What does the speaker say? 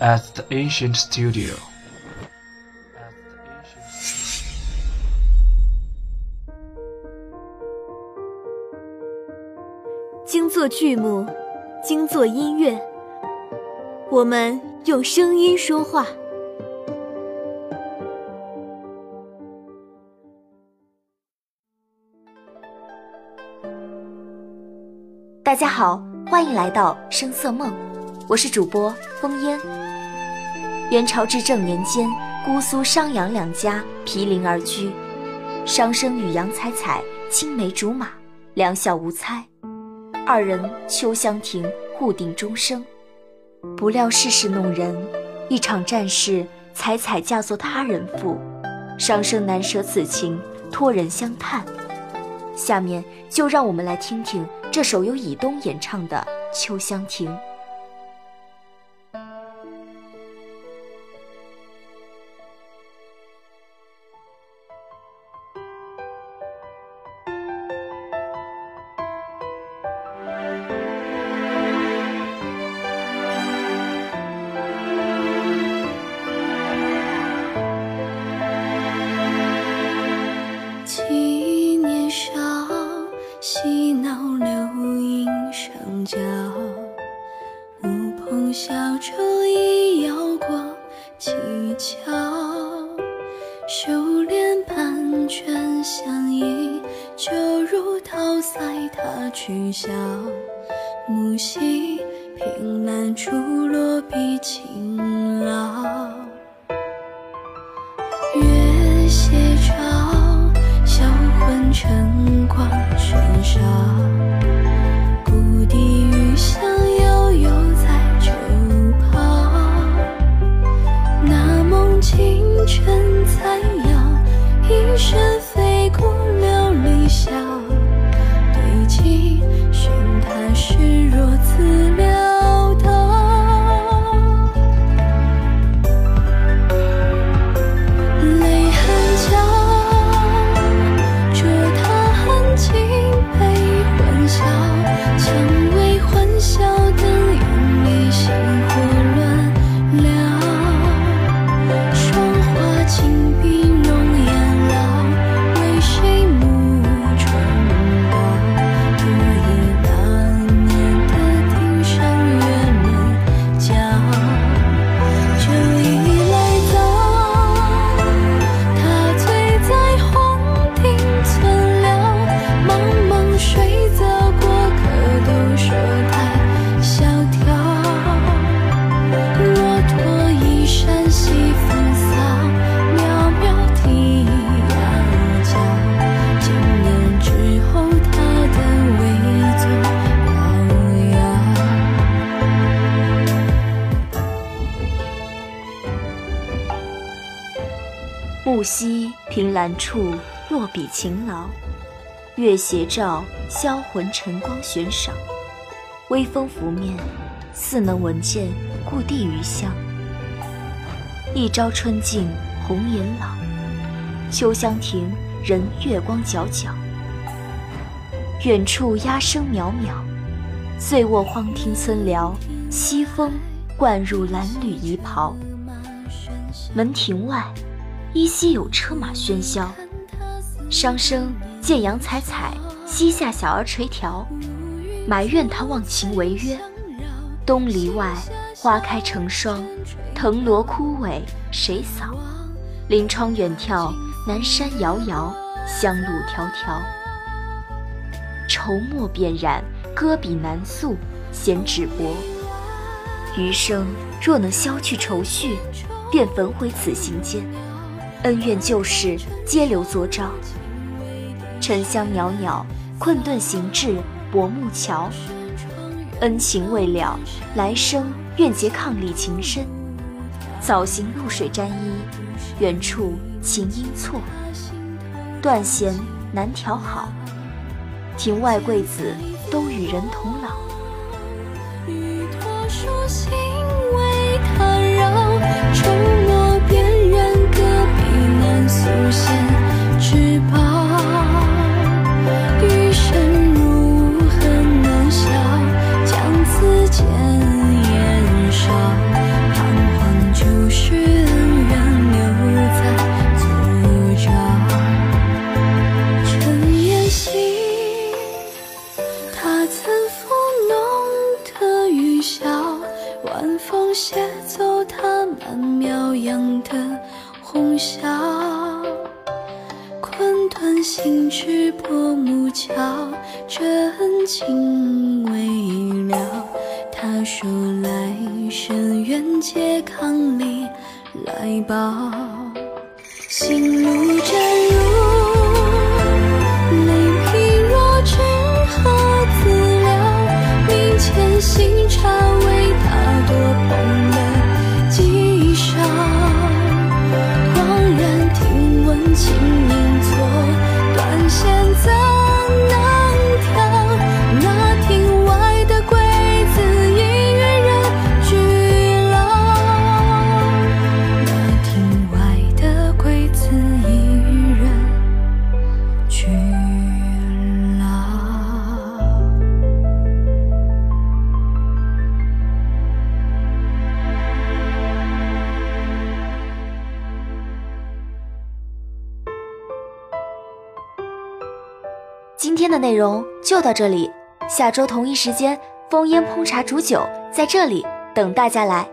at the ancient studio. 精作剧目，精作音乐，我们用声音说话。大家好，欢迎来到声色梦，我是主播风烟。元朝至正年间，姑苏商杨两家毗邻而居，商生与杨采采青梅竹马，两小无猜，二人秋香亭互定终生。不料世事弄人，一场战事，采采嫁作他人妇，商生难舍此情，托人相探。下面就让我们来听听。这首由以东演唱的《秋香亭》。修炼盘旋相依，就如桃腮他取笑。木兮凭栏处，落笔轻老。月斜照，销魂晨光喧嚣。故地余香木兮凭栏处，落笔勤劳。月斜照，销魂晨光悬赏。微风拂面，似能闻见故地余香。一朝春尽红颜老，秋香亭人月光皎皎。远处鸦声渺渺，醉卧荒庭村寮。西风灌入褴褛衣袍，门庭外。依稀有车马喧嚣，商生见杨采采膝下小儿垂髫，埋怨他忘情违约。东篱外花开成霜，藤萝枯萎谁扫？临窗远眺南山遥遥，香路迢迢。愁墨便染，歌笔难诉，闲纸薄。余生若能消去愁绪，便焚毁此行间。恩怨旧事皆留昨朝，沉香袅袅，困顿行至薄暮桥。恩情未了，来生愿结伉俪情深。早行露水沾衣，远处琴音错。断弦难调好，庭外贵子都与人同老。行至薄木桥，真情未了。他说来生愿解康里来报，心如针今天的内容就到这里，下周同一时间，烽烟烹茶煮酒在这里等大家来。